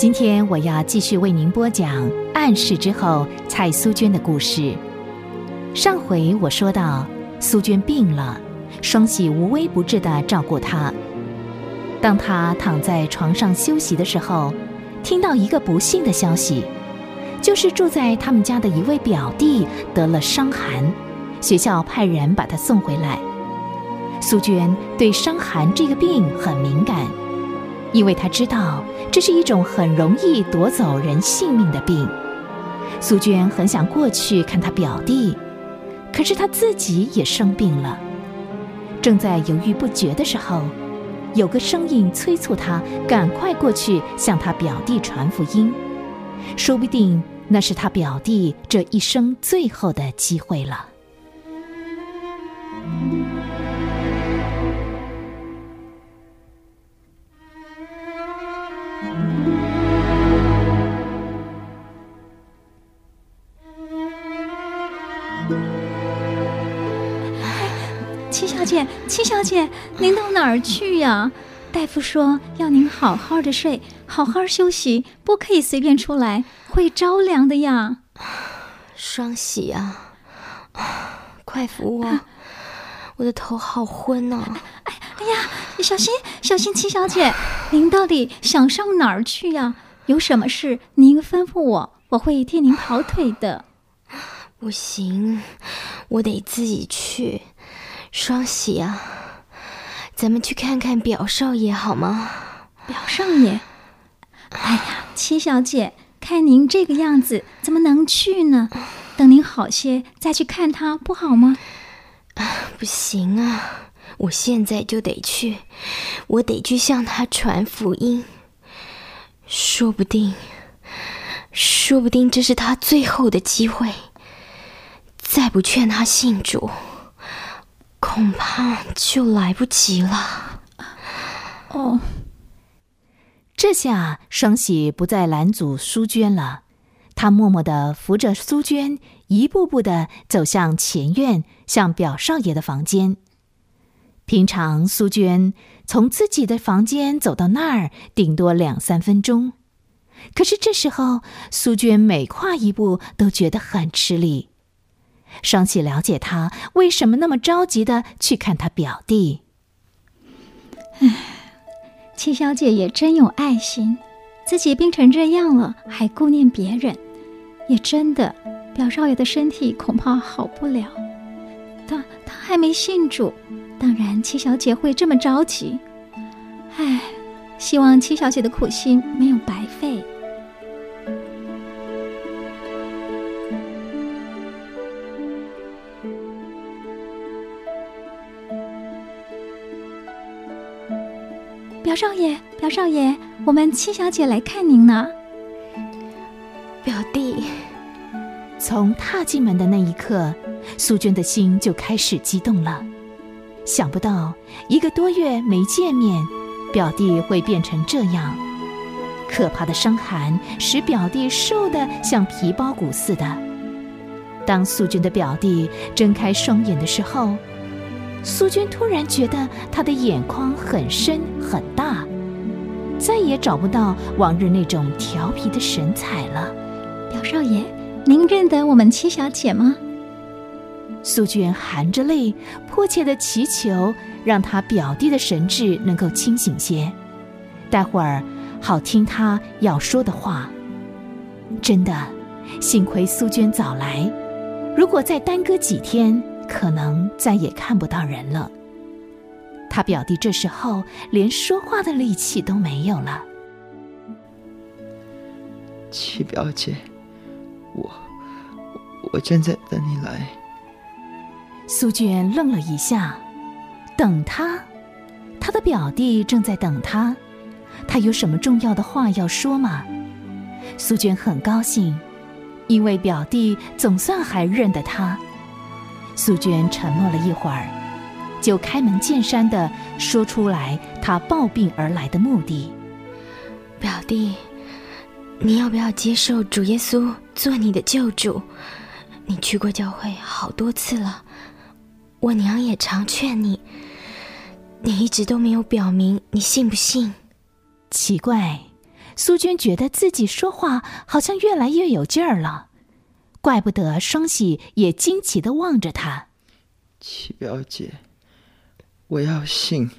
今天我要继续为您播讲暗示之后蔡苏娟的故事。上回我说到，苏娟病了，双喜无微不至的照顾她。当她躺在床上休息的时候，听到一个不幸的消息，就是住在他们家的一位表弟得了伤寒，学校派人把他送回来。苏娟对伤寒这个病很敏感。因为他知道这是一种很容易夺走人性命的病，苏娟很想过去看她表弟，可是她自己也生病了。正在犹豫不决的时候，有个声音催促她赶快过去向她表弟传福音，说不定那是他表弟这一生最后的机会了。姐，七小姐，您到哪儿去呀？大夫说要您好好的睡，好好休息，不可以随便出来，会着凉的呀。双喜啊，快扶我，我的头好昏哦。哎哎呀，小心小心，七小姐，您到底想上哪儿去呀？有什么事您吩咐我，我会替您跑腿的。不行，我得自己去。双喜啊，咱们去看看表少爷好吗？表少爷，哎呀，七小姐，看您这个样子，怎么能去呢？等您好些再去看他，不好吗？啊，不行啊，我现在就得去，我得去向他传福音。说不定，说不定这是他最后的机会。再不劝他信主。恐怕就来不及了。哦，这下双喜不再拦阻苏娟了，他默默的扶着苏娟，一步步的走向前院，向表少爷的房间。平常苏娟从自己的房间走到那儿，顶多两三分钟，可是这时候苏娟每跨一步都觉得很吃力。双喜了解他为什么那么着急的去看他表弟。唉，七小姐也真有爱心，自己病成这样了还顾念别人，也真的，表少爷的身体恐怕好不了。他他还没信主，当然七小姐会这么着急。唉，希望七小姐的苦心没有白费。表少爷，表少爷，我们七小姐来看您呢。表弟，从踏进门的那一刻，苏娟的心就开始激动了。想不到一个多月没见面，表弟会变成这样。可怕的伤寒使表弟瘦得像皮包骨似的。当苏娟的表弟睁开双眼的时候，苏娟突然觉得他的眼眶很深很大，再也找不到往日那种调皮的神采了。表少爷，您认得我们七小姐吗？苏娟含着泪，迫切的祈求，让他表弟的神智能够清醒些，待会儿好听他要说的话。真的，幸亏苏娟早来，如果再耽搁几天。可能再也看不到人了。他表弟这时候连说话的力气都没有了。七表姐，我我正在等你来。苏娟愣了一下，等他？他的表弟正在等他，他有什么重要的话要说吗？苏娟很高兴，因为表弟总算还认得他。苏娟沉默了一会儿，就开门见山的说出来她抱病而来的目的。表弟，你要不要接受主耶稣做你的救主？你去过教会好多次了，我娘也常劝你，你一直都没有表明你信不信。奇怪，苏娟觉得自己说话好像越来越有劲儿了，怪不得双喜也惊奇的望着他。七表姐，我要信，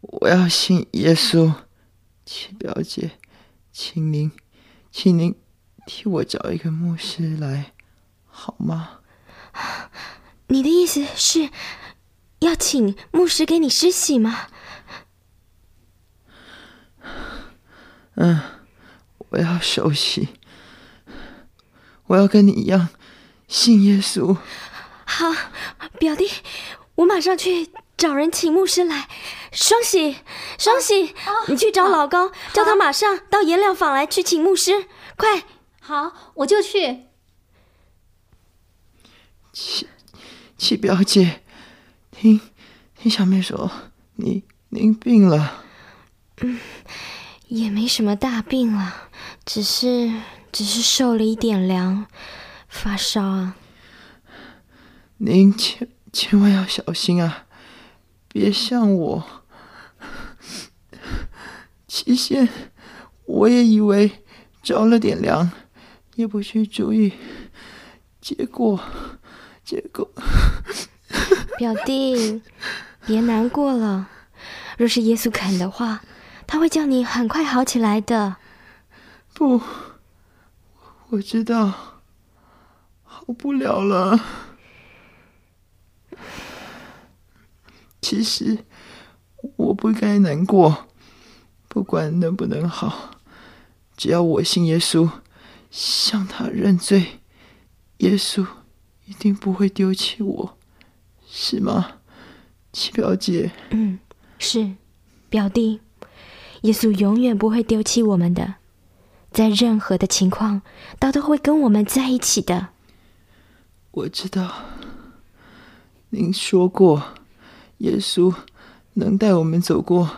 我要信耶稣。七表姐，请您，请您替我找一个牧师来，好吗？你的意思是，要请牧师给你施洗吗？嗯，我要受洗，我要跟你一样信耶稣。好，表弟，我马上去找人请牧师来。双喜，双喜，你去找老高，叫他马上到颜料坊来去请牧师。快，好，我就去。七七表姐，听听小妹说，你您病了。嗯，也没什么大病了，只是只是受了一点凉，发烧啊。您千千万要小心啊，别像我。期限，我也以为着了点凉，也不去注意，结果。结果，表弟，别难过了。若是耶稣肯的话，他会叫你很快好起来的。不，我知道，好不了了。其实我不该难过，不管能不能好，只要我信耶稣，向他认罪，耶稣。一定不会丢弃我，是吗，七表姐？嗯，是，表弟，耶稣永远不会丢弃我们的，在任何的情况，他都会跟我们在一起的。我知道，您说过，耶稣能带我们走过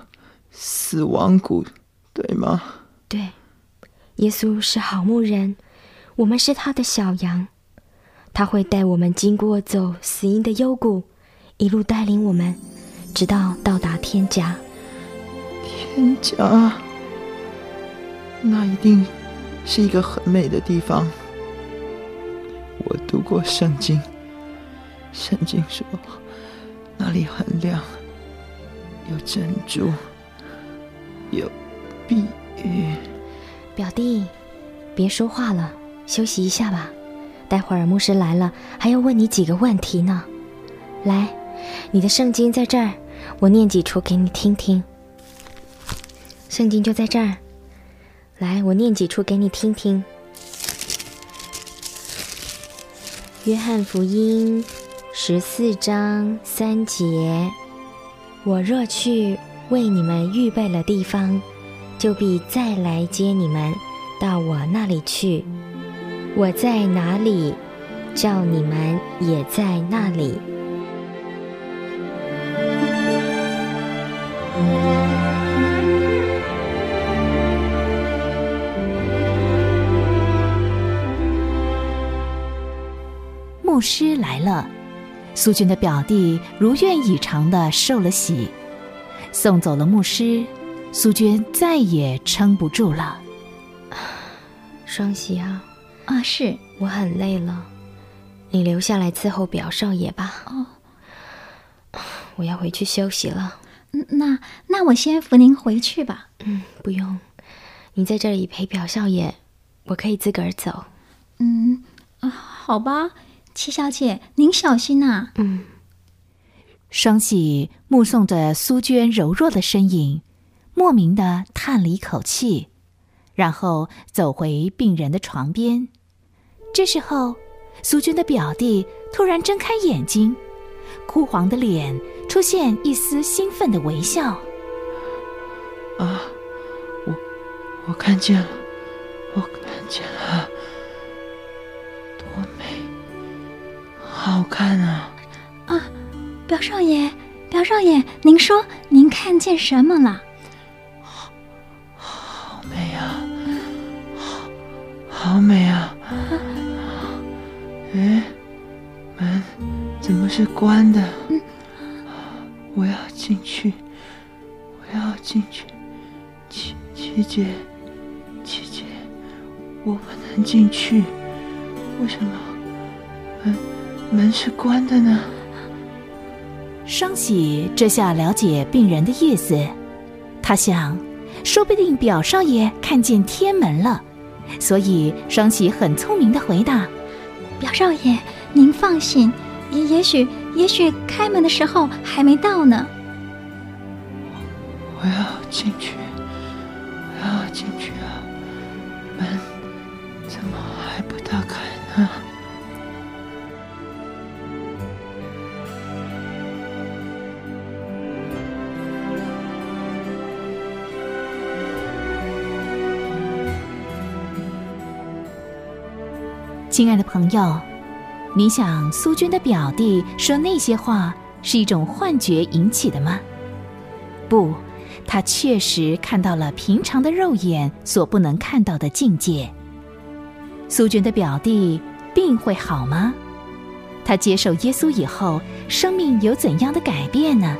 死亡谷，对吗？对，耶稣是好牧人，我们是他的小羊。他会带我们经过走死荫的幽谷，一路带领我们，直到到达天家。天家，那一定是一个很美的地方。我读过圣经，圣经说那里很亮，有珍珠，有碧玉。表弟，别说话了，休息一下吧。待会儿牧师来了，还要问你几个问题呢。来，你的圣经在这儿，我念几处给你听听。圣经就在这儿，来，我念几处给你听听。约翰福音十四章三节：我若去为你们预备了地方，就必再来接你们到我那里去。我在哪里，叫你们也在那里。牧师来了，苏军的表弟如愿以偿的受了喜，送走了牧师，苏军再也撑不住了。双喜啊！啊，是我很累了，你留下来伺候表少爷吧。哦，我要回去休息了。那那我先扶您回去吧。嗯，不用，你在这里陪表少爷，我可以自个儿走。嗯啊，好吧，七小姐，您小心呐。嗯。双喜目送着苏娟柔弱的身影，莫名的叹了一口气，然后走回病人的床边。这时候，苏娟的表弟突然睁开眼睛，枯黄的脸出现一丝兴奋的微笑。啊，我我看见了，我看见了，看啊！啊，表少爷，表少爷，您说您看见什么了？好，好美啊，好，好美啊！哎，门怎么是关的？我要进去，我要进去。七七姐，我不能进去，为什么门门是关的呢？双喜这下了解病人的意思，他想，说不定表少爷看见天门了，所以双喜很聪明的回答：“表少爷，您放心，也也许也许开门的时候还没到呢。”我要进去，我要进去亲爱的朋友，你想苏娟的表弟说那些话是一种幻觉引起的吗？不。他确实看到了平常的肉眼所不能看到的境界。苏娟的表弟病会好吗？他接受耶稣以后，生命有怎样的改变呢？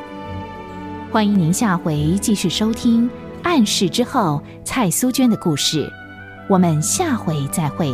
欢迎您下回继续收听《暗示之后》蔡苏娟的故事。我们下回再会。